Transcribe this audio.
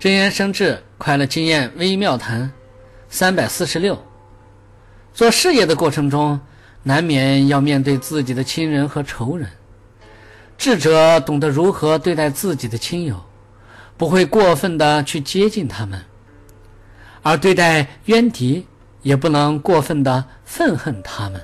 真言生智快乐经验微妙谈三百四十六。做事业的过程中难免要面对自己的亲人和仇人。智者懂得如何对待自己的亲友不会过分的去接近他们。而对待冤敌也不能过分的愤恨他们。